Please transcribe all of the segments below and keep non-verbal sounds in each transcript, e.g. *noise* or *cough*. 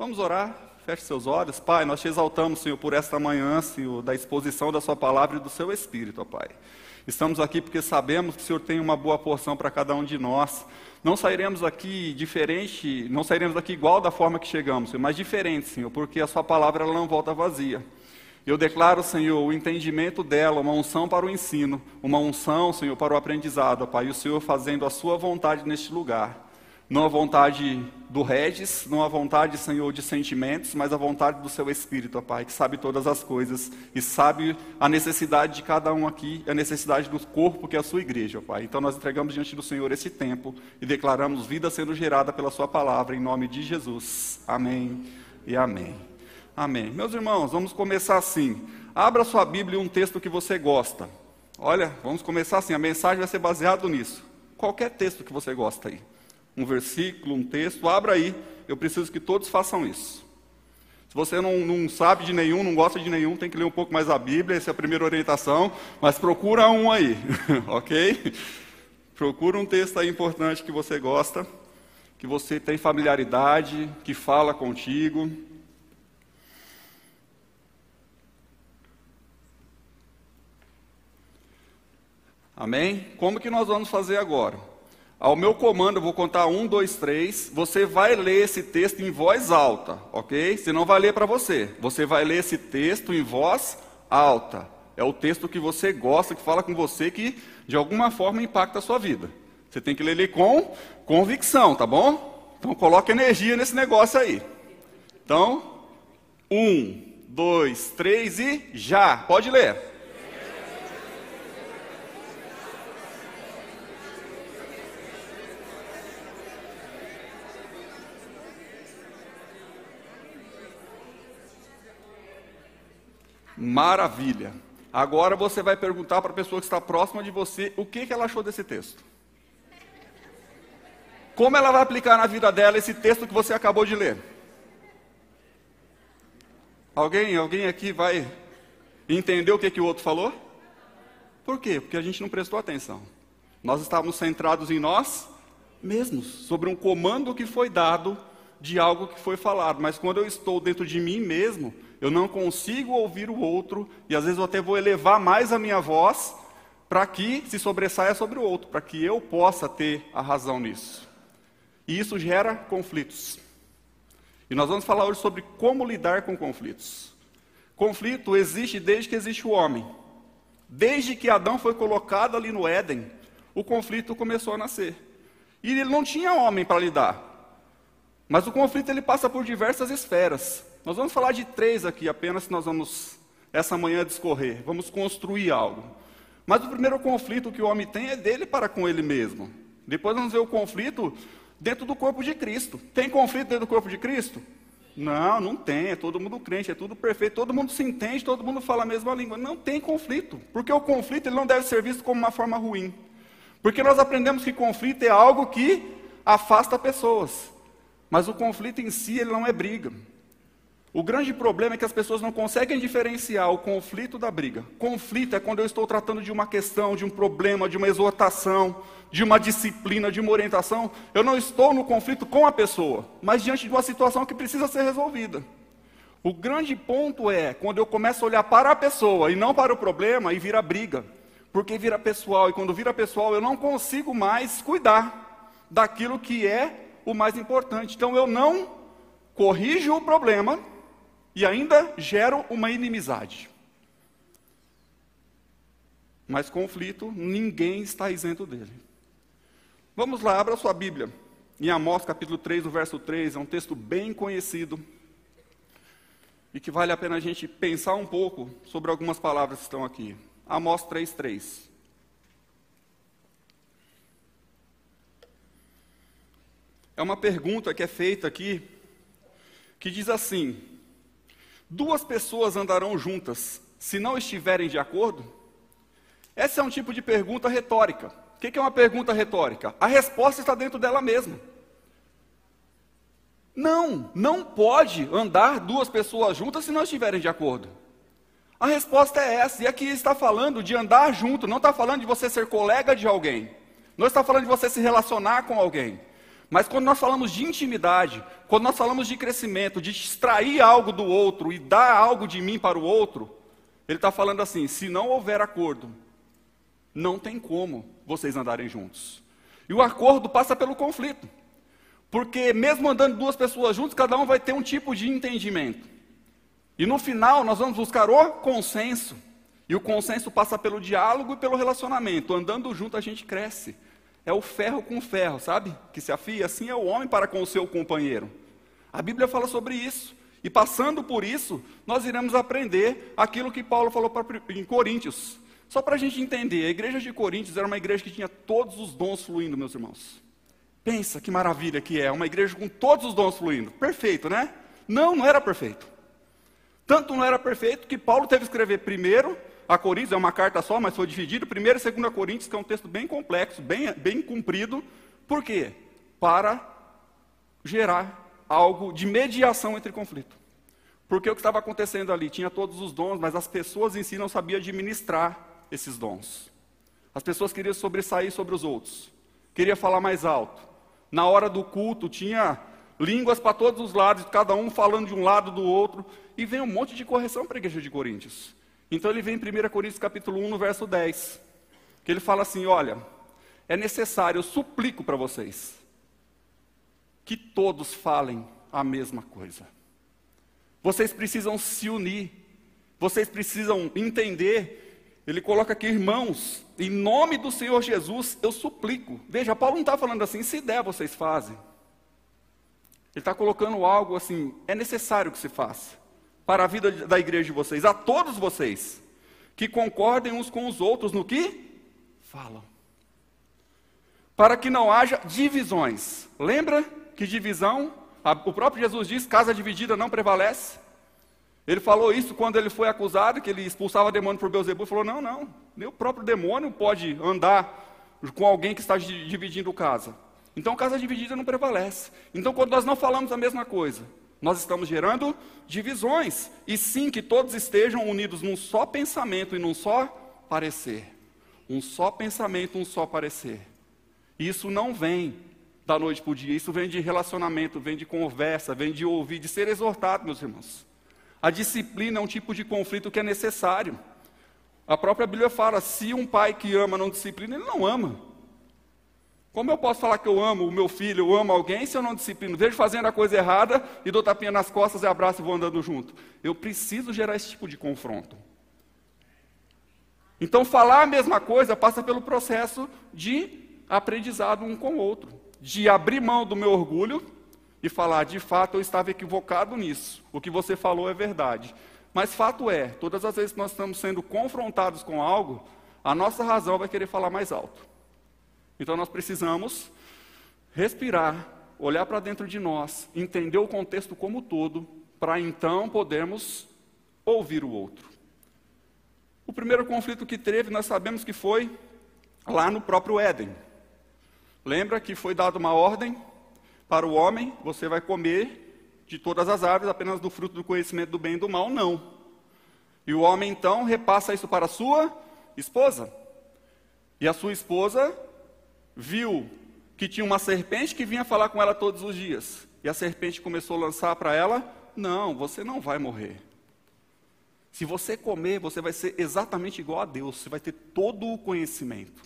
Vamos orar. Feche seus olhos. Pai, nós te exaltamos, Senhor, por esta manhã, Senhor, da exposição da Sua palavra e do Seu Espírito, ó Pai. Estamos aqui porque sabemos que o Senhor tem uma boa porção para cada um de nós. Não sairemos aqui diferente, não sairemos daqui igual da forma que chegamos, Senhor, mas diferente, Senhor, porque a Sua palavra ela não volta vazia. Eu declaro, Senhor, o entendimento dela, uma unção para o ensino, uma unção, Senhor, para o aprendizado, ó Pai, e o Senhor fazendo a Sua vontade neste lugar. Não a vontade do Regis, não a vontade, Senhor, de sentimentos, mas a vontade do seu Espírito, ó Pai, que sabe todas as coisas e sabe a necessidade de cada um aqui, a necessidade do corpo que é a sua igreja, ó Pai. Então nós entregamos diante do Senhor esse tempo e declaramos vida sendo gerada pela Sua palavra, em nome de Jesus. Amém e amém. Amém. Meus irmãos, vamos começar assim. Abra sua Bíblia um texto que você gosta. Olha, vamos começar assim. A mensagem vai ser baseada nisso. Qualquer texto que você gosta aí um versículo, um texto, abra aí. Eu preciso que todos façam isso. Se você não, não, sabe de nenhum, não gosta de nenhum, tem que ler um pouco mais a Bíblia, essa é a primeira orientação, mas procura um aí, *laughs* ok? Procura um texto aí importante que você gosta, que você tem familiaridade, que fala contigo. Amém? Como que nós vamos fazer agora? Ao meu comando, eu vou contar um, dois, três. Você vai ler esse texto em voz alta, ok? Você não vai ler para você. Você vai ler esse texto em voz alta. É o texto que você gosta, que fala com você, que de alguma forma impacta a sua vida. Você tem que ler ele com convicção, tá bom? Então coloque energia nesse negócio aí. Então, um, dois, três e já. Pode ler. Maravilha. Agora você vai perguntar para a pessoa que está próxima de você o que, que ela achou desse texto. Como ela vai aplicar na vida dela esse texto que você acabou de ler? Alguém, alguém aqui vai entender o que, que o outro falou? Por quê? Porque a gente não prestou atenção. Nós estávamos centrados em nós mesmos, sobre um comando que foi dado de algo que foi falado. Mas quando eu estou dentro de mim mesmo, eu não consigo ouvir o outro, e às vezes eu até vou elevar mais a minha voz para que se sobressaia sobre o outro, para que eu possa ter a razão nisso. E isso gera conflitos. E nós vamos falar hoje sobre como lidar com conflitos. Conflito existe desde que existe o homem. Desde que Adão foi colocado ali no Éden, o conflito começou a nascer. E ele não tinha homem para lidar. Mas o conflito ele passa por diversas esferas. Nós vamos falar de três aqui apenas, nós vamos, essa manhã, discorrer. Vamos construir algo. Mas o primeiro conflito que o homem tem é dele para com ele mesmo. Depois vamos ver o conflito dentro do corpo de Cristo. Tem conflito dentro do corpo de Cristo? Não, não tem. É todo mundo crente, é tudo perfeito. Todo mundo se entende, todo mundo fala a mesma língua. Não tem conflito. Porque o conflito ele não deve ser visto como uma forma ruim. Porque nós aprendemos que conflito é algo que afasta pessoas. Mas o conflito em si ele não é briga. O grande problema é que as pessoas não conseguem diferenciar o conflito da briga. Conflito é quando eu estou tratando de uma questão, de um problema, de uma exortação, de uma disciplina, de uma orientação. Eu não estou no conflito com a pessoa, mas diante de uma situação que precisa ser resolvida. O grande ponto é quando eu começo a olhar para a pessoa e não para o problema e vira briga. Porque vira pessoal, e quando vira pessoal eu não consigo mais cuidar daquilo que é o mais importante. Então eu não corrijo o problema e ainda gero uma inimizade. Mas conflito, ninguém está isento dele. Vamos lá, abra sua Bíblia. Em Amós capítulo 3, o verso 3, é um texto bem conhecido. E que vale a pena a gente pensar um pouco sobre algumas palavras que estão aqui. Amós 3, 3. é uma pergunta que é feita aqui, que diz assim: Duas pessoas andarão juntas se não estiverem de acordo? Essa é um tipo de pergunta retórica. O que é uma pergunta retórica? A resposta está dentro dela mesma. Não, não pode andar duas pessoas juntas se não estiverem de acordo. A resposta é essa, e aqui está falando de andar junto, não está falando de você ser colega de alguém, não está falando de você se relacionar com alguém. Mas quando nós falamos de intimidade, quando nós falamos de crescimento, de extrair algo do outro e dar algo de mim para o outro, ele está falando assim: se não houver acordo, não tem como vocês andarem juntos. E o acordo passa pelo conflito. Porque mesmo andando duas pessoas juntas, cada um vai ter um tipo de entendimento. E no final nós vamos buscar o consenso. E o consenso passa pelo diálogo e pelo relacionamento. Andando junto a gente cresce. É o ferro com ferro, sabe? Que se afia. Assim é o homem para com o seu companheiro. A Bíblia fala sobre isso. E passando por isso, nós iremos aprender aquilo que Paulo falou em Coríntios. Só para a gente entender, a igreja de Coríntios era uma igreja que tinha todos os dons fluindo, meus irmãos. Pensa que maravilha que é, uma igreja com todos os dons fluindo. Perfeito, né? Não, não era perfeito. Tanto não era perfeito que Paulo teve que escrever primeiro a Coríntios, é uma carta só, mas foi dividido, primeiro e segundo a Coríntios, que é um texto bem complexo, bem, bem comprido. Por quê? Para gerar algo de mediação entre conflito. Porque o que estava acontecendo ali? Tinha todos os dons, mas as pessoas em si não sabiam administrar esses dons. As pessoas queriam sobressair sobre os outros, queriam falar mais alto. Na hora do culto tinha línguas para todos os lados, cada um falando de um lado do outro, e vem um monte de correção para a igreja de Coríntios. Então ele vem em 1 Coríntios capítulo 1, no verso 10, que ele fala assim: olha, é necessário, eu suplico para vocês, que todos falem a mesma coisa. Vocês precisam se unir, vocês precisam entender. Ele coloca aqui, irmãos, em nome do Senhor Jesus, eu suplico. Veja, Paulo não está falando assim, se der, vocês fazem. Ele está colocando algo assim, é necessário que se faça para a vida da igreja de vocês, a todos vocês, que concordem uns com os outros no que falam. Para que não haja divisões. Lembra que divisão, a, o próprio Jesus diz: casa dividida não prevalece. Ele falou isso quando ele foi acusado, que ele expulsava demônio por Beuzebu, falou: não, não, nem o próprio demônio pode andar com alguém que está dividindo casa. Então, casa dividida não prevalece. Então, quando nós não falamos a mesma coisa, nós estamos gerando divisões. E sim, que todos estejam unidos num só pensamento e num só parecer. Um só pensamento, um só parecer. Isso não vem da noite para o dia, isso vem de relacionamento, vem de conversa, vem de ouvir, de ser exortado, meus irmãos. A disciplina é um tipo de conflito que é necessário. A própria Bíblia fala: se um pai que ama não disciplina, ele não ama. Como eu posso falar que eu amo o meu filho, eu amo alguém, se eu não disciplino? Vejo fazendo a coisa errada e dou tapinha nas costas e abraço e vou andando junto. Eu preciso gerar esse tipo de confronto. Então, falar a mesma coisa passa pelo processo de aprendizado um com o outro, de abrir mão do meu orgulho e falar: de fato, eu estava equivocado nisso. O que você falou é verdade. Mas fato é, todas as vezes que nós estamos sendo confrontados com algo, a nossa razão vai querer falar mais alto. Então nós precisamos respirar, olhar para dentro de nós, entender o contexto como um todo, para então podermos ouvir o outro. O primeiro conflito que teve, nós sabemos que foi lá no próprio Éden. Lembra que foi dada uma ordem para o homem: você vai comer de todas as árvores, apenas do fruto do conhecimento do bem e do mal, não. E o homem então repassa isso para a sua esposa. E a sua esposa viu que tinha uma serpente que vinha falar com ela todos os dias. E a serpente começou a lançar para ela: Não, você não vai morrer. Se você comer, você vai ser exatamente igual a Deus, você vai ter todo o conhecimento.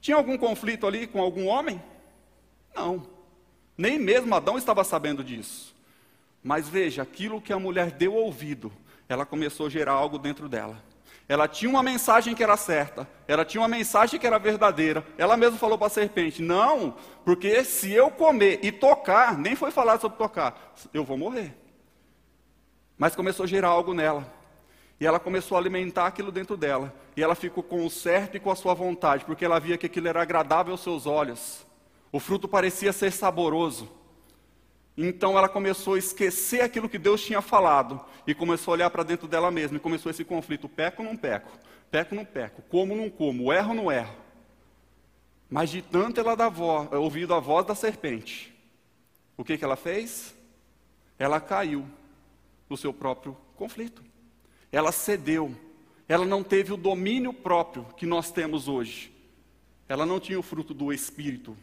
Tinha algum conflito ali com algum homem? Não. Nem mesmo Adão estava sabendo disso. Mas veja, aquilo que a mulher deu ouvido, ela começou a gerar algo dentro dela. Ela tinha uma mensagem que era certa, ela tinha uma mensagem que era verdadeira. Ela mesma falou para a serpente: Não, porque se eu comer e tocar, nem foi falado sobre tocar, eu vou morrer. Mas começou a gerar algo nela. E ela começou a alimentar aquilo dentro dela. E ela ficou com o certo e com a sua vontade, porque ela via que aquilo era agradável aos seus olhos. O fruto parecia ser saboroso. Então ela começou a esquecer aquilo que Deus tinha falado e começou a olhar para dentro dela mesma e começou esse conflito: peco não peco? Peco não peco? Como não como? Erro não erro? Mas de tanto ela dar voz, ouvido a voz da serpente, o que, que ela fez? Ela caiu no seu próprio conflito. Ela cedeu. Ela não teve o domínio próprio que nós temos hoje. Ela não tinha o fruto do Espírito.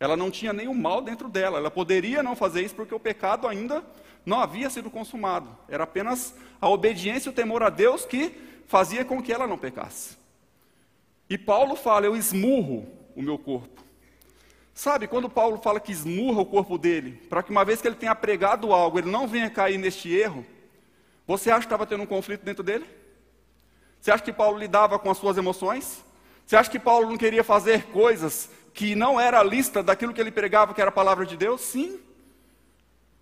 Ela não tinha nenhum mal dentro dela. Ela poderia não fazer isso porque o pecado ainda não havia sido consumado. Era apenas a obediência e o temor a Deus que fazia com que ela não pecasse. E Paulo fala: Eu esmurro o meu corpo. Sabe, quando Paulo fala que esmurra o corpo dele, para que uma vez que ele tenha pregado algo, ele não venha cair neste erro, você acha que estava tendo um conflito dentro dele? Você acha que Paulo lidava com as suas emoções? Você acha que Paulo não queria fazer coisas que não era a lista daquilo que ele pregava, que era a palavra de Deus? Sim.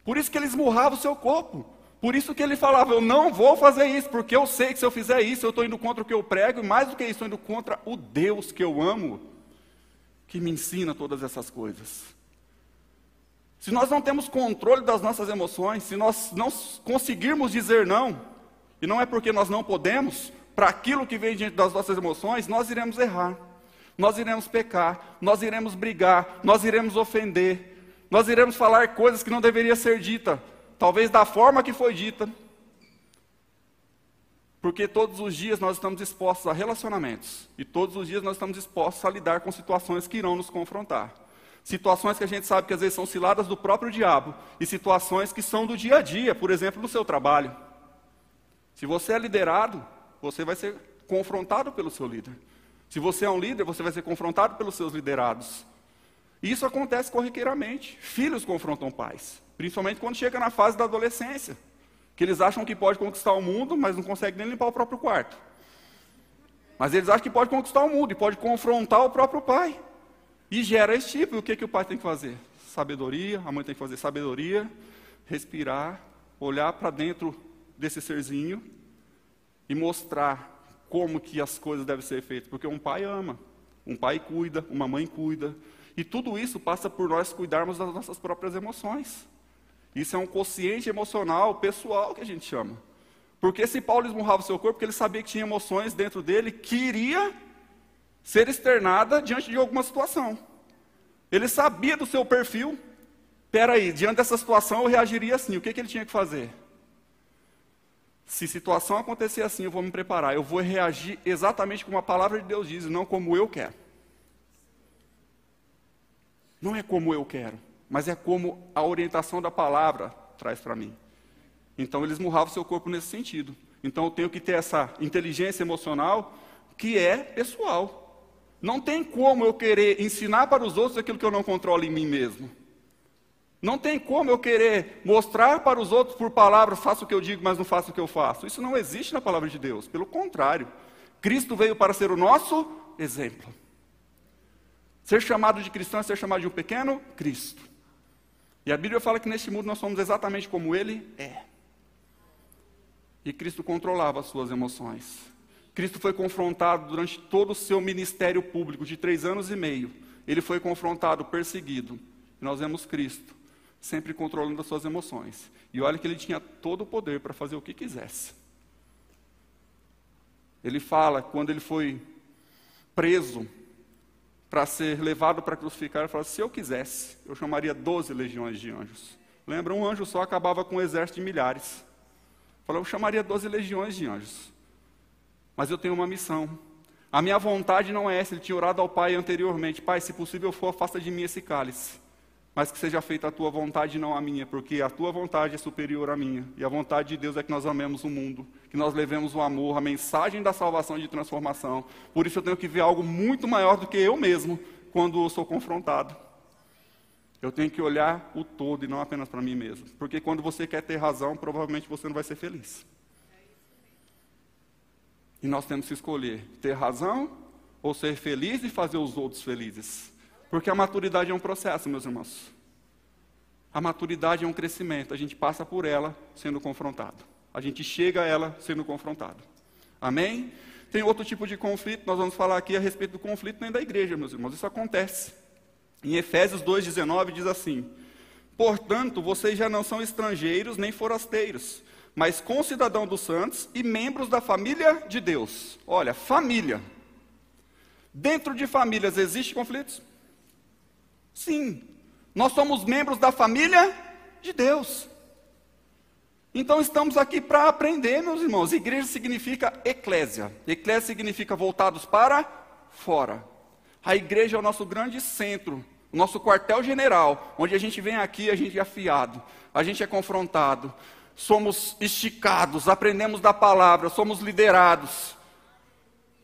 Por isso que ele esmurrava o seu corpo. Por isso que ele falava: Eu não vou fazer isso, porque eu sei que se eu fizer isso, eu estou indo contra o que eu prego, e mais do que isso, estou indo contra o Deus que eu amo, que me ensina todas essas coisas. Se nós não temos controle das nossas emoções, se nós não conseguirmos dizer não, e não é porque nós não podemos, para aquilo que vem diante das nossas emoções, nós iremos errar nós iremos pecar, nós iremos brigar, nós iremos ofender, nós iremos falar coisas que não deveria ser dita, talvez da forma que foi dita. Porque todos os dias nós estamos expostos a relacionamentos, e todos os dias nós estamos expostos a lidar com situações que irão nos confrontar. Situações que a gente sabe que às vezes são ciladas do próprio diabo, e situações que são do dia a dia, por exemplo, no seu trabalho. Se você é liderado, você vai ser confrontado pelo seu líder. Se você é um líder, você vai ser confrontado pelos seus liderados. E isso acontece corriqueiramente. Filhos confrontam pais, principalmente quando chega na fase da adolescência, que eles acham que pode conquistar o mundo, mas não conseguem nem limpar o próprio quarto. Mas eles acham que pode conquistar o mundo e pode confrontar o próprio pai. E gera esse tipo. E o que, que o pai tem que fazer? Sabedoria, a mãe tem que fazer sabedoria, respirar, olhar para dentro desse serzinho e mostrar como que as coisas devem ser feitas, porque um pai ama, um pai cuida, uma mãe cuida, e tudo isso passa por nós cuidarmos das nossas próprias emoções. Isso é um consciente emocional, pessoal, que a gente chama. Porque se Paulo esmurrava o seu corpo, porque ele sabia que tinha emoções dentro dele que iria ser externada diante de alguma situação. Ele sabia do seu perfil. Espera aí, diante dessa situação eu reagiria assim. O que, que ele tinha que fazer? Se situação acontecer assim, eu vou me preparar. Eu vou reagir exatamente como a palavra de Deus diz, e não como eu quero. Não é como eu quero, mas é como a orientação da palavra traz para mim. Então eles murravam seu corpo nesse sentido. Então eu tenho que ter essa inteligência emocional que é pessoal. Não tem como eu querer ensinar para os outros aquilo que eu não controlo em mim mesmo. Não tem como eu querer mostrar para os outros por palavras, faço o que eu digo, mas não faço o que eu faço. Isso não existe na palavra de Deus. Pelo contrário, Cristo veio para ser o nosso exemplo. Ser chamado de cristão é ser chamado de um pequeno Cristo. E a Bíblia fala que neste mundo nós somos exatamente como Ele é. E Cristo controlava as suas emoções. Cristo foi confrontado durante todo o seu ministério público de três anos e meio. Ele foi confrontado, perseguido. Nós vemos Cristo sempre controlando as suas emoções. E olha que ele tinha todo o poder para fazer o que quisesse. Ele fala, quando ele foi preso para ser levado para crucificar, ele fala: se eu quisesse, eu chamaria 12 legiões de anjos. Lembra, um anjo só acabava com um exército de milhares. Falou, eu chamaria 12 legiões de anjos. Mas eu tenho uma missão. A minha vontade não é essa. Ele tinha orado ao Pai anteriormente: Pai, se possível for, afasta de mim esse cálice mas que seja feita a tua vontade e não a minha, porque a tua vontade é superior à minha. E a vontade de Deus é que nós amemos o mundo, que nós levemos o amor, a mensagem da salvação e de transformação. Por isso eu tenho que ver algo muito maior do que eu mesmo quando eu sou confrontado. Eu tenho que olhar o todo e não apenas para mim mesmo. Porque quando você quer ter razão, provavelmente você não vai ser feliz. E nós temos que escolher ter razão ou ser feliz e fazer os outros felizes. Porque a maturidade é um processo, meus irmãos. A maturidade é um crescimento, a gente passa por ela sendo confrontado. A gente chega a ela sendo confrontado. Amém? Tem outro tipo de conflito, nós vamos falar aqui a respeito do conflito dentro da igreja, meus irmãos. Isso acontece. Em Efésios 2,19 diz assim: Portanto, vocês já não são estrangeiros nem forasteiros, mas concidadão dos santos e membros da família de Deus. Olha, família. Dentro de famílias existem conflitos? Sim, nós somos membros da família de Deus. Então estamos aqui para aprender, meus irmãos. Igreja significa eclésia. Eclésia significa voltados para fora. A igreja é o nosso grande centro, nosso quartel-general, onde a gente vem aqui, a gente é afiado, a gente é confrontado, somos esticados, aprendemos da palavra, somos liderados.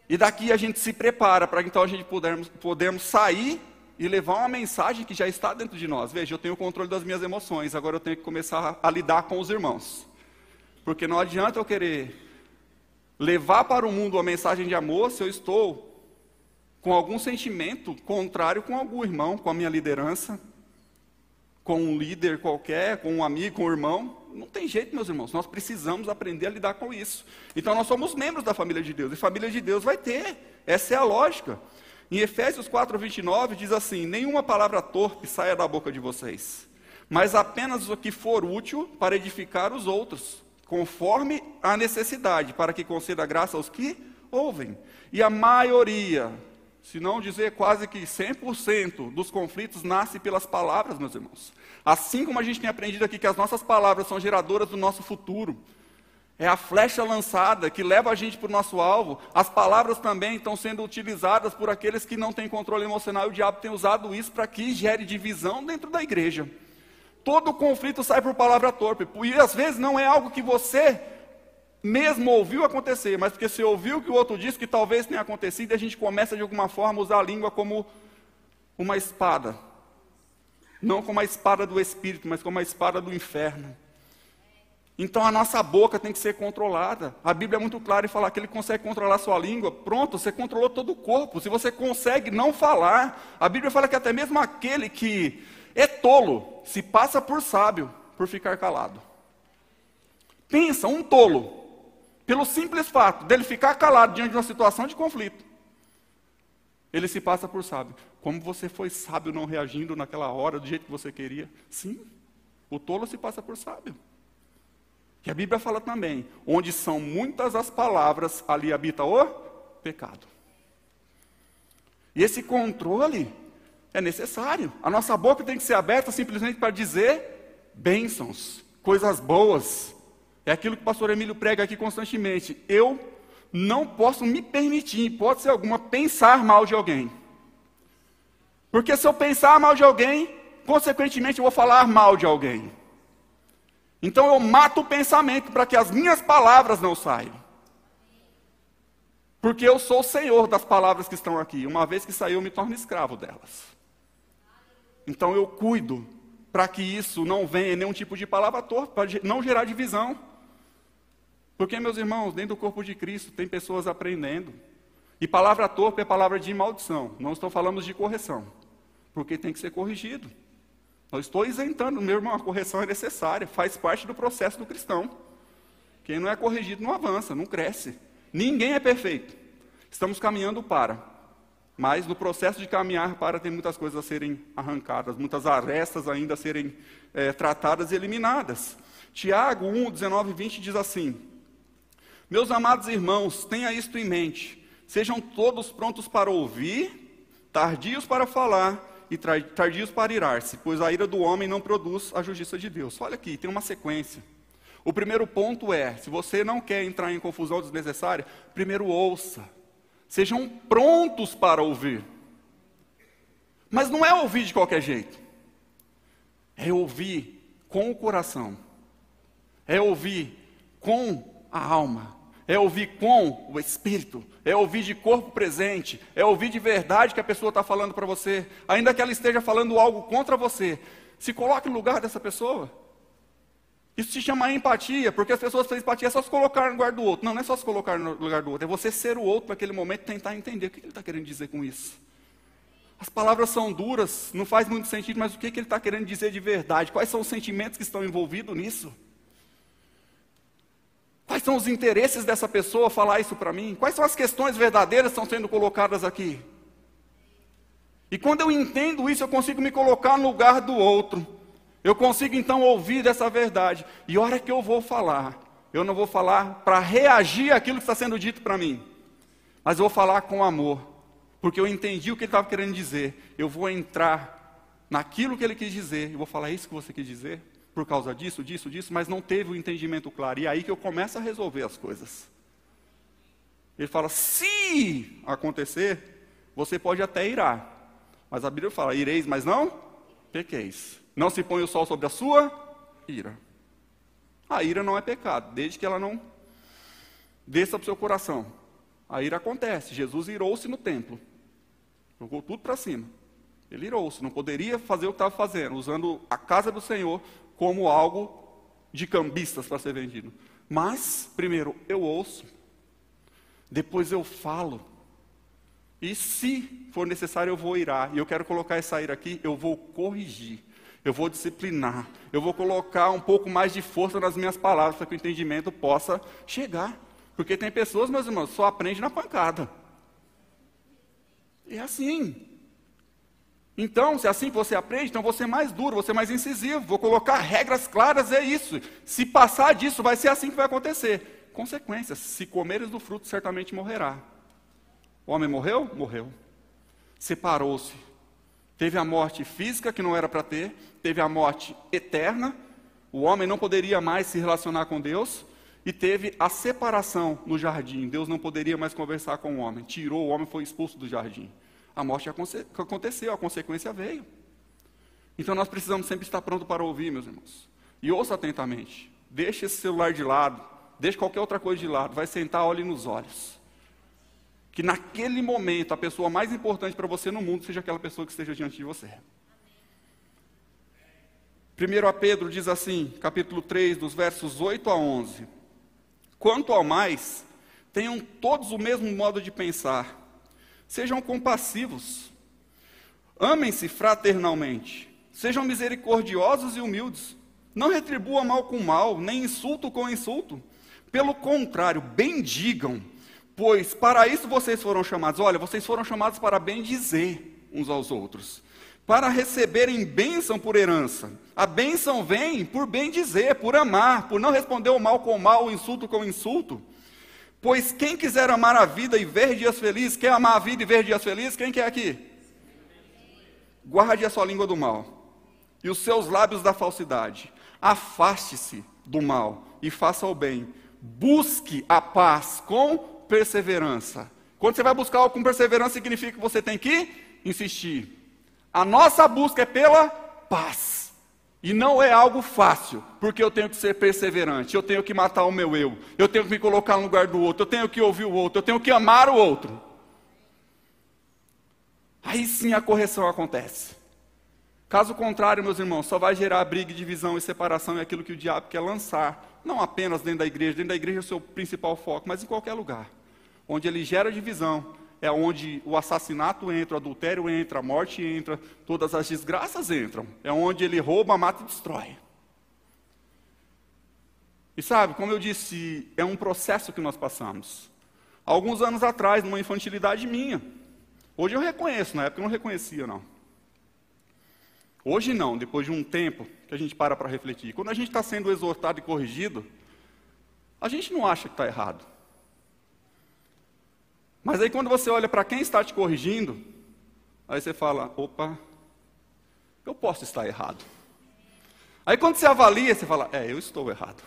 E daqui a gente se prepara para então a gente podermos, podermos sair e levar uma mensagem que já está dentro de nós. Veja, eu tenho o controle das minhas emoções, agora eu tenho que começar a, lidar com os irmãos. Porque não adianta eu querer levar para o mundo a mensagem de amor se eu estou com algum sentimento contrário com algum irmão, com a minha liderança, com um líder qualquer, com um amigo, com um irmão. Não tem jeito, meus irmãos. Nós precisamos aprender a lidar com isso. Então nós somos membros da família de Deus. E família de Deus vai ter. Essa é a lógica. Em Efésios 4, 29 diz assim: Nenhuma palavra torpe saia da boca de vocês, mas apenas o que for útil para edificar os outros, conforme a necessidade, para que conceda graça aos que ouvem. E a maioria, se não dizer quase que 100% dos conflitos nasce pelas palavras, meus irmãos. Assim como a gente tem aprendido aqui que as nossas palavras são geradoras do nosso futuro, é a flecha lançada que leva a gente para o nosso alvo. As palavras também estão sendo utilizadas por aqueles que não têm controle emocional. O diabo tem usado isso para que gere divisão dentro da igreja. Todo conflito sai por palavra torpe. E às vezes não é algo que você mesmo ouviu acontecer, mas porque você ouviu que o outro disse que talvez tenha acontecido, e a gente começa de alguma forma a usar a língua como uma espada. Não como a espada do espírito, mas como a espada do inferno. Então a nossa boca tem que ser controlada. A Bíblia é muito clara em falar que ele consegue controlar sua língua. Pronto, você controlou todo o corpo. Se você consegue não falar, a Bíblia fala que até mesmo aquele que é tolo se passa por sábio por ficar calado. Pensa, um tolo pelo simples fato dele ficar calado diante de uma situação de conflito, ele se passa por sábio. Como você foi sábio não reagindo naquela hora do jeito que você queria? Sim, o tolo se passa por sábio. E a Bíblia fala também: onde são muitas as palavras, ali habita o pecado. E esse controle é necessário. A nossa boca tem que ser aberta simplesmente para dizer bênçãos, coisas boas, é aquilo que o pastor Emílio prega aqui constantemente. Eu não posso me permitir, em hipótese alguma, pensar mal de alguém. Porque se eu pensar mal de alguém, consequentemente eu vou falar mal de alguém. Então eu mato o pensamento para que as minhas palavras não saiam. Porque eu sou o senhor das palavras que estão aqui. Uma vez que saiu, eu me torno escravo delas. Então eu cuido para que isso não venha nenhum tipo de palavra torta, para não gerar divisão. Porque, meus irmãos, dentro do corpo de Cristo tem pessoas aprendendo. E palavra torpe é palavra de maldição. Não estou falando de correção. Porque tem que ser corrigido. Não estou isentando, meu irmão, a correção é necessária, faz parte do processo do cristão. Quem não é corrigido não avança, não cresce. Ninguém é perfeito. Estamos caminhando para. Mas no processo de caminhar para, tem muitas coisas a serem arrancadas, muitas arestas ainda a serem é, tratadas e eliminadas. Tiago 1, 19 e 20 diz assim: meus amados irmãos, tenha isto em mente. Sejam todos prontos para ouvir, tardios para falar e tardios para irar-se, pois a ira do homem não produz a justiça de Deus. Olha aqui, tem uma sequência. O primeiro ponto é: se você não quer entrar em confusão desnecessária, primeiro ouça. Sejam prontos para ouvir. Mas não é ouvir de qualquer jeito. É ouvir com o coração. É ouvir com a alma é ouvir com o Espírito, é ouvir de corpo presente, é ouvir de verdade que a pessoa está falando para você, ainda que ela esteja falando algo contra você. Se coloque no lugar dessa pessoa. Isso se chama empatia, porque as pessoas têm empatia é só se colocar no lugar do outro. Não, não é só se colocar no lugar do outro, é você ser o outro naquele momento e tentar entender o que ele está querendo dizer com isso. As palavras são duras, não faz muito sentido, mas o que ele está querendo dizer de verdade? Quais são os sentimentos que estão envolvidos nisso? Quais são os interesses dessa pessoa falar isso para mim? Quais são as questões verdadeiras que estão sendo colocadas aqui? E quando eu entendo isso, eu consigo me colocar no lugar do outro. Eu consigo então ouvir dessa verdade. E a hora que eu vou falar, eu não vou falar para reagir àquilo que está sendo dito para mim, mas eu vou falar com amor, porque eu entendi o que ele estava querendo dizer. Eu vou entrar naquilo que ele quis dizer e vou falar: isso que você quis dizer? Por causa disso, disso, disso, mas não teve o entendimento claro. E é aí que eu começo a resolver as coisas. Ele fala: se acontecer, você pode até irar, Mas a Bíblia fala: ireis, mas não pequeis. Não se põe o sol sobre a sua ira. A ira não é pecado, desde que ela não desça para o seu coração. A ira acontece. Jesus irou-se no templo. Jogou tudo para cima. Ele irou-se, não poderia fazer o que estava fazendo, usando a casa do Senhor como algo de cambistas para ser vendido. Mas, primeiro, eu ouço, depois eu falo, e se for necessário, eu vou irar, e eu quero colocar essa ira aqui, eu vou corrigir, eu vou disciplinar, eu vou colocar um pouco mais de força nas minhas palavras para que o entendimento possa chegar. Porque tem pessoas, meus irmãos, só aprende na pancada. É assim. Então, se assim você aprende, então você é mais duro, você é mais incisivo. Vou colocar regras claras, é isso. Se passar disso, vai ser assim que vai acontecer. Consequências: se comeres do fruto, certamente morrerá. O homem morreu? Morreu. Separou-se. Teve a morte física que não era para ter, teve a morte eterna. O homem não poderia mais se relacionar com Deus, e teve a separação no jardim. Deus não poderia mais conversar com o homem. Tirou, o homem foi expulso do jardim. A morte aconteceu, a consequência veio. Então nós precisamos sempre estar pronto para ouvir, meus irmãos. E ouça atentamente. Deixe esse celular de lado, deixe qualquer outra coisa de lado, vai sentar, olhe nos olhos. Que naquele momento a pessoa mais importante para você no mundo seja aquela pessoa que esteja diante de você. 1 a Pedro diz assim, capítulo 3, dos versos 8 a 11. Quanto ao mais, tenham todos o mesmo modo de pensar. Sejam compassivos. Amem-se fraternalmente. Sejam misericordiosos e humildes. Não retribuam mal com mal, nem insulto com insulto. Pelo contrário, bendigam, pois para isso vocês foram chamados. Olha, vocês foram chamados para bendizer uns aos outros, para receberem bênção por herança. A bênção vem por bem dizer, por amar, por não responder o mal com o mal, o insulto com o insulto. Pois quem quiser amar a vida e ver dias felizes, quer amar a vida e ver dias felizes, quem quer aqui? Guarde a sua língua do mal e os seus lábios da falsidade. Afaste-se do mal e faça o bem. Busque a paz com perseverança. Quando você vai buscar algo com perseverança, significa que você tem que insistir. A nossa busca é pela paz. E não é algo fácil, porque eu tenho que ser perseverante, eu tenho que matar o meu eu, eu tenho que me colocar no lugar do outro, eu tenho que ouvir o outro, eu tenho que amar o outro. Aí sim a correção acontece. Caso contrário, meus irmãos, só vai gerar briga, divisão e separação, é aquilo que o diabo quer lançar, não apenas dentro da igreja, dentro da igreja é o seu principal foco, mas em qualquer lugar. Onde ele gera divisão, é onde o assassinato entra, o adultério entra, a morte entra, todas as desgraças entram. É onde ele rouba, mata e destrói. E sabe, como eu disse, é um processo que nós passamos. Alguns anos atrás, numa infantilidade minha. Hoje eu reconheço, na época eu não reconhecia, não. Hoje não, depois de um tempo que a gente para para refletir. Quando a gente está sendo exortado e corrigido, a gente não acha que está errado. Mas aí quando você olha para quem está te corrigindo, aí você fala: opa, eu posso estar errado. Aí quando você avalia, você fala: é, eu estou errado.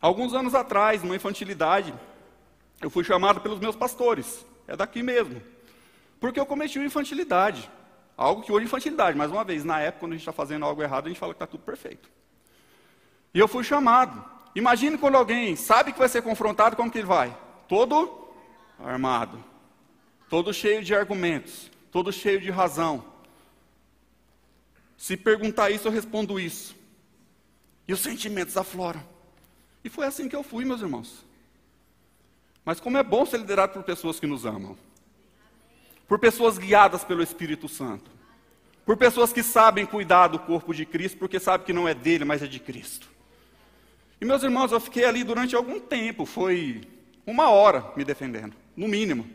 Alguns anos atrás, numa infantilidade, eu fui chamado pelos meus pastores, é daqui mesmo, porque eu cometi uma infantilidade. Algo que hoje é infantilidade, mais uma vez, na época, quando a gente está fazendo algo errado, a gente fala que está tudo perfeito. E eu fui chamado. Imagine quando alguém sabe que vai ser confrontado, como que ele vai? Todo armado, todo cheio de argumentos, todo cheio de razão. Se perguntar isso, eu respondo isso. E os sentimentos afloram. E foi assim que eu fui, meus irmãos. Mas como é bom ser liderado por pessoas que nos amam. Por pessoas guiadas pelo Espírito Santo. Por pessoas que sabem cuidar do corpo de Cristo, porque sabem que não é dele, mas é de Cristo. E meus irmãos, eu fiquei ali durante algum tempo, foi uma hora me defendendo, no mínimo.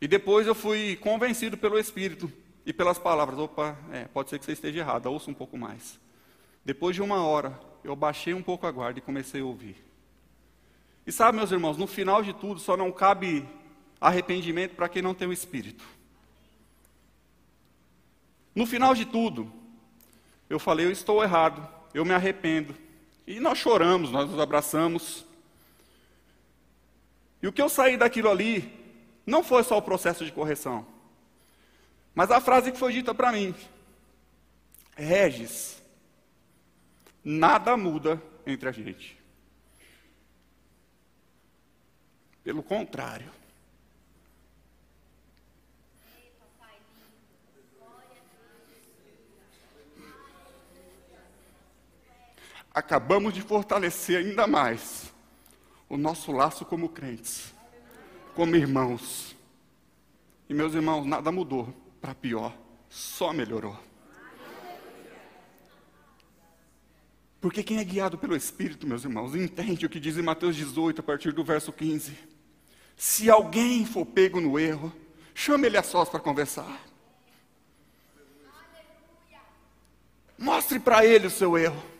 E depois eu fui convencido pelo Espírito e pelas palavras. Opa, é, pode ser que você esteja errado, ouça um pouco mais. Depois de uma hora, eu baixei um pouco a guarda e comecei a ouvir. E sabe, meus irmãos, no final de tudo, só não cabe arrependimento para quem não tem o Espírito. No final de tudo, eu falei: eu estou errado, eu me arrependo, e nós choramos, nós nos abraçamos. E o que eu saí daquilo ali não foi só o processo de correção, mas a frase que foi dita para mim: Regis, nada muda entre a gente. Pelo contrário. Acabamos de fortalecer ainda mais o nosso laço como crentes, como irmãos. E meus irmãos, nada mudou para pior, só melhorou. Porque quem é guiado pelo Espírito, meus irmãos, entende o que diz em Mateus 18, a partir do verso 15. Se alguém for pego no erro, chame ele a sós para conversar. Mostre para ele o seu erro.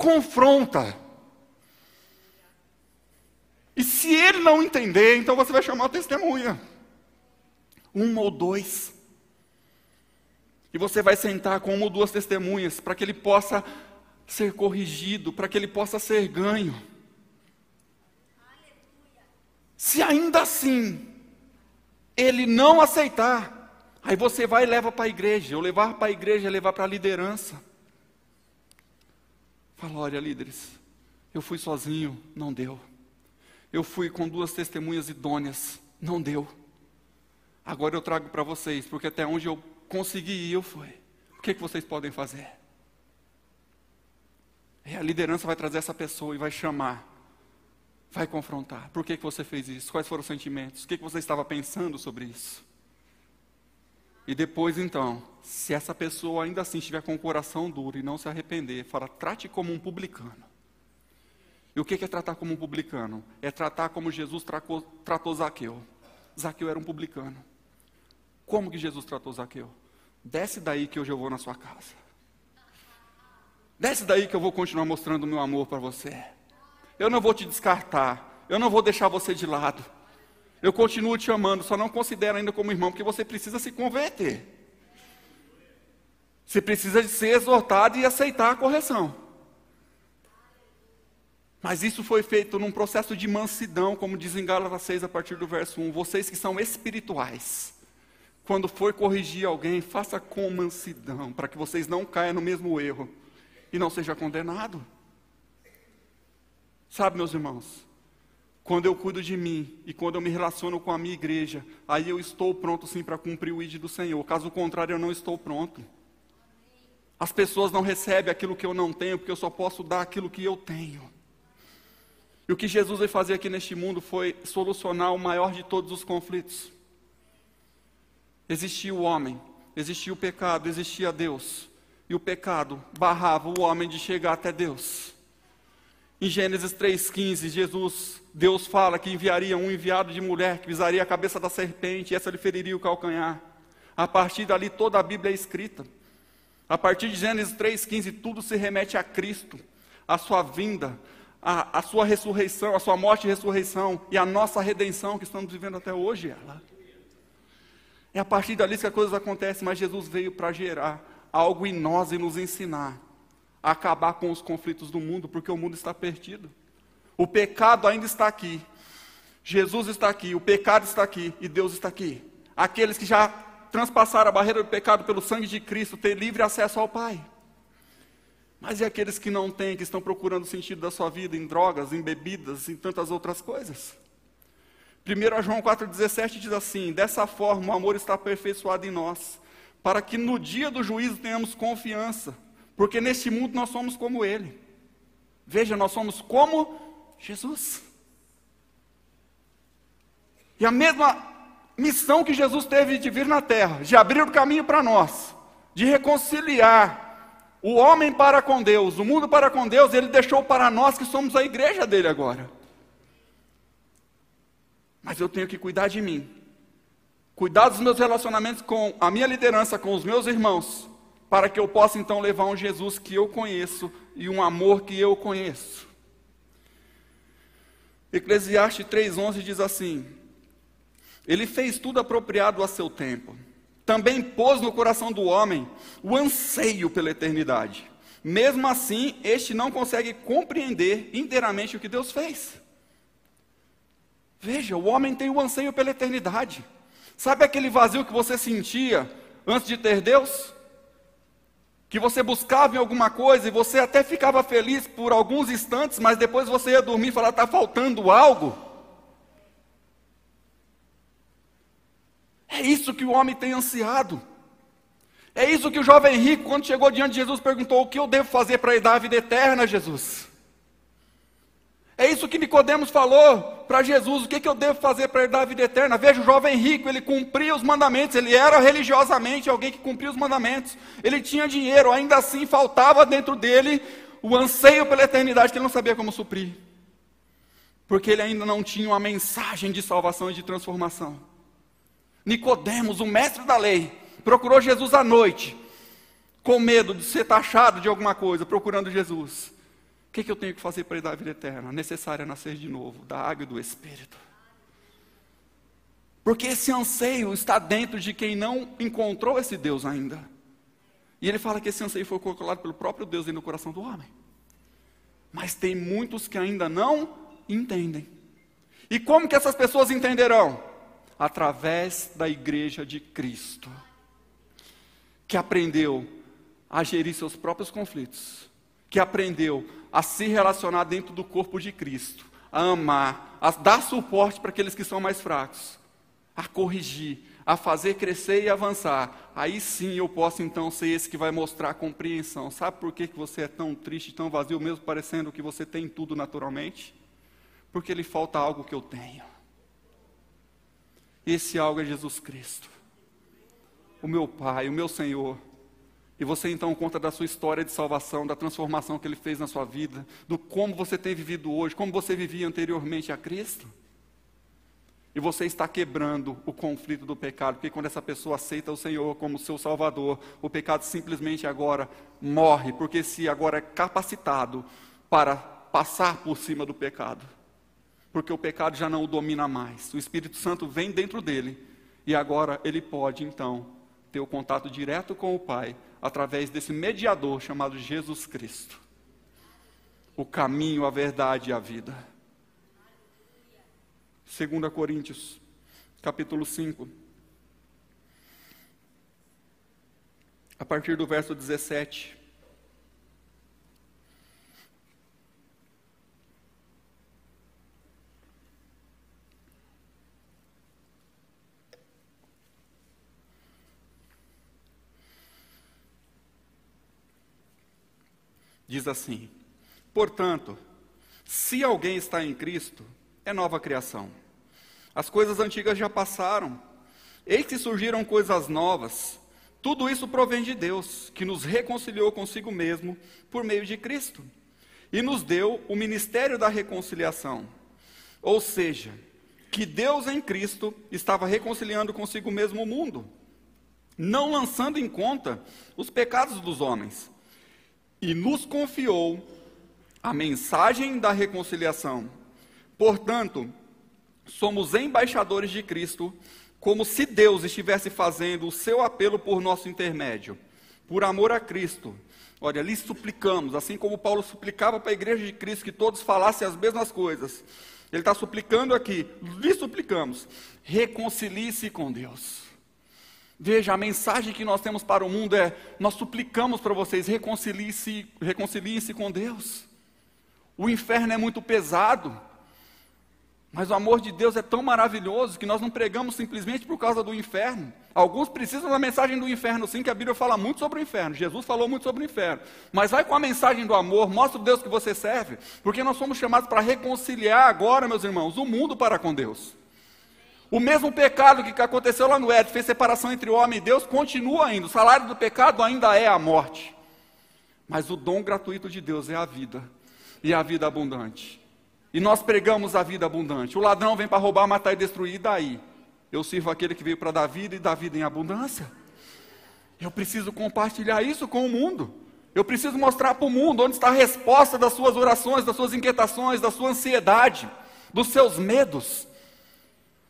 Confronta. E se ele não entender, então você vai chamar a testemunha. Uma ou dois. E você vai sentar com uma ou duas testemunhas para que ele possa ser corrigido, para que ele possa ser ganho. Se ainda assim ele não aceitar, aí você vai e leva para a igreja. Eu levar para a igreja é levar para a liderança. Fala, olha, líderes, eu fui sozinho, não deu. Eu fui com duas testemunhas idôneas, não deu. Agora eu trago para vocês, porque até onde eu consegui ir, eu fui. O que, que vocês podem fazer? E a liderança vai trazer essa pessoa e vai chamar vai confrontar. Por que, que você fez isso? Quais foram os sentimentos? O que, que você estava pensando sobre isso? E depois, então, se essa pessoa ainda assim estiver com o coração duro e não se arrepender, fala, trate como um publicano. E o que é tratar como um publicano? É tratar como Jesus tratou, tratou Zaqueu. Zaqueu era um publicano. Como que Jesus tratou Zaqueu? Desce daí que hoje eu vou na sua casa. Desce daí que eu vou continuar mostrando o meu amor para você. Eu não vou te descartar. Eu não vou deixar você de lado. Eu continuo te amando, só não considero ainda como irmão, porque você precisa se converter. Você precisa de ser exortado e aceitar a correção. Mas isso foi feito num processo de mansidão, como diz em Gálatas 6, a partir do verso 1. Vocês que são espirituais, quando for corrigir alguém, faça com mansidão, para que vocês não caiam no mesmo erro e não seja condenado. Sabe, meus irmãos, quando eu cuido de mim e quando eu me relaciono com a minha igreja, aí eu estou pronto sim para cumprir o ID do Senhor. Caso contrário, eu não estou pronto. As pessoas não recebem aquilo que eu não tenho, porque eu só posso dar aquilo que eu tenho. E o que Jesus veio fazer aqui neste mundo foi solucionar o maior de todos os conflitos. Existia o homem, existia o pecado, existia Deus. E o pecado barrava o homem de chegar até Deus. Em Gênesis 3,15, Jesus, Deus fala que enviaria um enviado de mulher que pisaria a cabeça da serpente e essa lhe feriria o calcanhar. A partir dali toda a Bíblia é escrita. A partir de Gênesis 3,15, tudo se remete a Cristo, a sua vinda, a, a, sua ressurreição, a sua morte e ressurreição e a nossa redenção que estamos vivendo até hoje. Ela. É a partir dali que as coisas acontecem, mas Jesus veio para gerar algo em nós e nos ensinar acabar com os conflitos do mundo, porque o mundo está perdido. O pecado ainda está aqui. Jesus está aqui, o pecado está aqui e Deus está aqui. Aqueles que já transpassaram a barreira do pecado pelo sangue de Cristo têm livre acesso ao Pai. Mas e aqueles que não têm, que estão procurando o sentido da sua vida em drogas, em bebidas, em tantas outras coisas? 1 João 4,17 diz assim: Dessa forma o amor está aperfeiçoado em nós, para que no dia do juízo tenhamos confiança porque neste mundo nós somos como Ele. Veja, nós somos como Jesus. E a mesma missão que Jesus teve de vir na terra, de abrir o caminho para nós, de reconciliar o homem para com Deus, o mundo para com Deus, ele deixou para nós que somos a igreja dele agora. Mas eu tenho que cuidar de mim, cuidar dos meus relacionamentos com a minha liderança, com os meus irmãos, para que eu possa então levar um Jesus que eu conheço e um amor que eu conheço. Eclesiastes 3,11 diz assim: Ele fez tudo apropriado a seu tempo. Também pôs no coração do homem o anseio pela eternidade. Mesmo assim, este não consegue compreender inteiramente o que Deus fez. Veja, o homem tem o anseio pela eternidade. Sabe aquele vazio que você sentia antes de ter Deus? Que você buscava em alguma coisa e você até ficava feliz por alguns instantes, mas depois você ia dormir e falar: está faltando algo. É isso que o homem tem ansiado. É isso que o jovem rico, quando chegou diante de Jesus, perguntou: O que eu devo fazer para dar a vida eterna, Jesus? É isso que Nicodemos falou para Jesus: O que, que eu devo fazer para dar a vida eterna? Veja, o jovem rico, ele cumpria os mandamentos, ele era religiosamente alguém que cumpria os mandamentos, ele tinha dinheiro, ainda assim faltava dentro dele o anseio pela eternidade que ele não sabia como suprir, porque ele ainda não tinha uma mensagem de salvação e de transformação. Nicodemos, o mestre da lei, procurou Jesus à noite, com medo de ser taxado de alguma coisa, procurando Jesus. O que, que eu tenho que fazer para ir dar a vida eterna? Necessário é nascer de novo, da água e do Espírito. Porque esse anseio está dentro de quem não encontrou esse Deus ainda. E ele fala que esse anseio foi colocado pelo próprio Deus no coração do homem. Mas tem muitos que ainda não entendem. E como que essas pessoas entenderão? Através da igreja de Cristo que aprendeu a gerir seus próprios conflitos, que aprendeu a se relacionar dentro do corpo de Cristo, a amar, a dar suporte para aqueles que são mais fracos, a corrigir, a fazer crescer e avançar. Aí sim eu posso então ser esse que vai mostrar compreensão. Sabe por que, que você é tão triste, tão vazio, mesmo parecendo que você tem tudo naturalmente? Porque lhe falta algo que eu tenho. Esse algo é Jesus Cristo o meu Pai, o meu Senhor. E você então conta da sua história de salvação, da transformação que Ele fez na sua vida, do como você tem vivido hoje, como você vivia anteriormente a Cristo. E você está quebrando o conflito do pecado, porque quando essa pessoa aceita o Senhor como seu Salvador, o pecado simplesmente agora morre, porque se agora é capacitado para passar por cima do pecado. Porque o pecado já não o domina mais. O Espírito Santo vem dentro dele e agora ele pode então ter o contato direto com o Pai através desse mediador chamado Jesus Cristo. O caminho, a verdade e a vida. 2 Coríntios, capítulo 5. A partir do verso 17. Diz assim: Portanto, se alguém está em Cristo, é nova criação. As coisas antigas já passaram, eis que surgiram coisas novas. Tudo isso provém de Deus, que nos reconciliou consigo mesmo por meio de Cristo e nos deu o ministério da reconciliação. Ou seja, que Deus em Cristo estava reconciliando consigo mesmo o mundo, não lançando em conta os pecados dos homens e nos confiou a mensagem da reconciliação. Portanto, somos embaixadores de Cristo, como se Deus estivesse fazendo o seu apelo por nosso intermédio. Por amor a Cristo. Olha, lhe suplicamos, assim como Paulo suplicava para a igreja de Cristo que todos falassem as mesmas coisas. Ele está suplicando aqui, lhe suplicamos, reconcilie-se com Deus. Veja, a mensagem que nós temos para o mundo é: nós suplicamos para vocês, reconciliem-se reconciliem com Deus. O inferno é muito pesado, mas o amor de Deus é tão maravilhoso que nós não pregamos simplesmente por causa do inferno. Alguns precisam da mensagem do inferno, sim, que a Bíblia fala muito sobre o inferno. Jesus falou muito sobre o inferno. Mas vai com a mensagem do amor, mostra o Deus que você serve, porque nós somos chamados para reconciliar agora, meus irmãos, o mundo para com Deus. O mesmo pecado que aconteceu lá no Éden, fez separação entre o homem e Deus, continua ainda. O salário do pecado ainda é a morte. Mas o dom gratuito de Deus é a vida, e a vida abundante. E nós pregamos a vida abundante. O ladrão vem para roubar, matar e destruir, e daí? Eu sirvo aquele que veio para dar vida e dar vida em abundância. Eu preciso compartilhar isso com o mundo. Eu preciso mostrar para o mundo onde está a resposta das suas orações, das suas inquietações, da sua ansiedade, dos seus medos.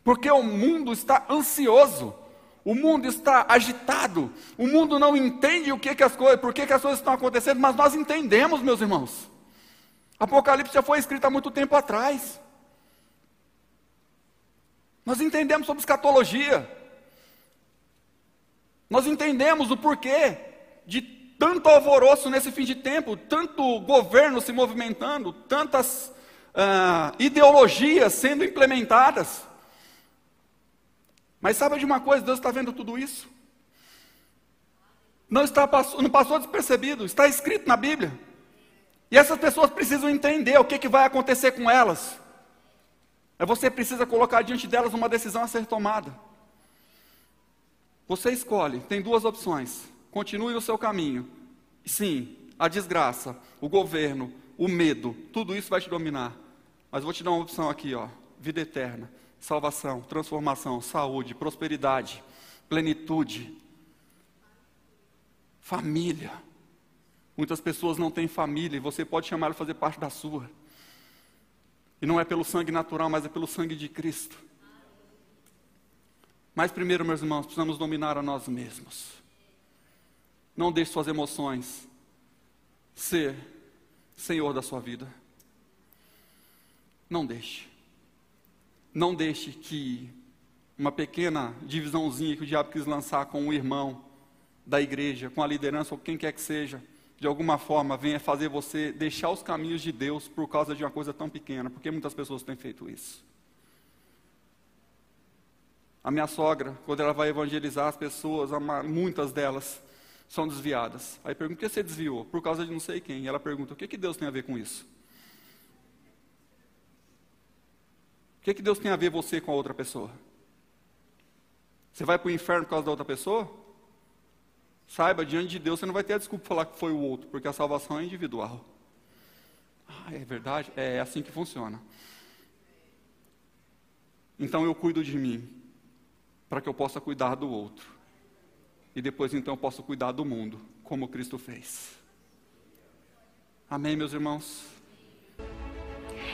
Porque o mundo está ansioso, o mundo está agitado, o mundo não entende o que, que as coisas, por que, que as coisas estão acontecendo, mas nós entendemos, meus irmãos. Apocalipse já foi escrito há muito tempo atrás. Nós entendemos sobre escatologia. Nós entendemos o porquê de tanto alvoroço nesse fim de tempo, tanto governo se movimentando, tantas uh, ideologias sendo implementadas. Mas sabe de uma coisa? Deus está vendo tudo isso. Não, está, não passou despercebido, está escrito na Bíblia. E essas pessoas precisam entender o que, que vai acontecer com elas. Você precisa colocar diante delas uma decisão a ser tomada. Você escolhe, tem duas opções. Continue o seu caminho. Sim, a desgraça, o governo, o medo, tudo isso vai te dominar. Mas vou te dar uma opção aqui, ó. Vida eterna, salvação, transformação, saúde, prosperidade, plenitude, família. Muitas pessoas não têm família e você pode chamá-lo fazer parte da sua. E não é pelo sangue natural, mas é pelo sangue de Cristo. Mas primeiro, meus irmãos, precisamos dominar a nós mesmos. Não deixe suas emoções ser senhor da sua vida. Não deixe. Não deixe que uma pequena divisãozinha que o diabo quis lançar com um irmão da igreja, com a liderança ou quem quer que seja, de alguma forma venha fazer você deixar os caminhos de Deus por causa de uma coisa tão pequena, porque muitas pessoas têm feito isso. A minha sogra, quando ela vai evangelizar as pessoas, muitas delas são desviadas. Aí pergunta: por que você desviou? Por causa de não sei quem. E ela pergunta: o que, que Deus tem a ver com isso? O que, que Deus tem a ver você com a outra pessoa? Você vai para o inferno por causa da outra pessoa? Saiba, diante de Deus você não vai ter a desculpa de falar que foi o outro, porque a salvação é individual. Ah, é verdade? É assim que funciona. Então eu cuido de mim, para que eu possa cuidar do outro. E depois então eu posso cuidar do mundo, como Cristo fez. Amém, meus irmãos?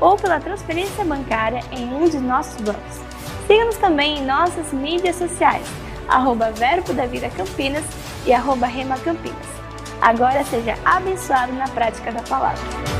ou pela transferência bancária em um de nossos bancos. Siga-nos também em nossas mídias sociais arroba Verbo da Vida Campinas e arroba Rema Campinas. Agora seja abençoado na prática da palavra.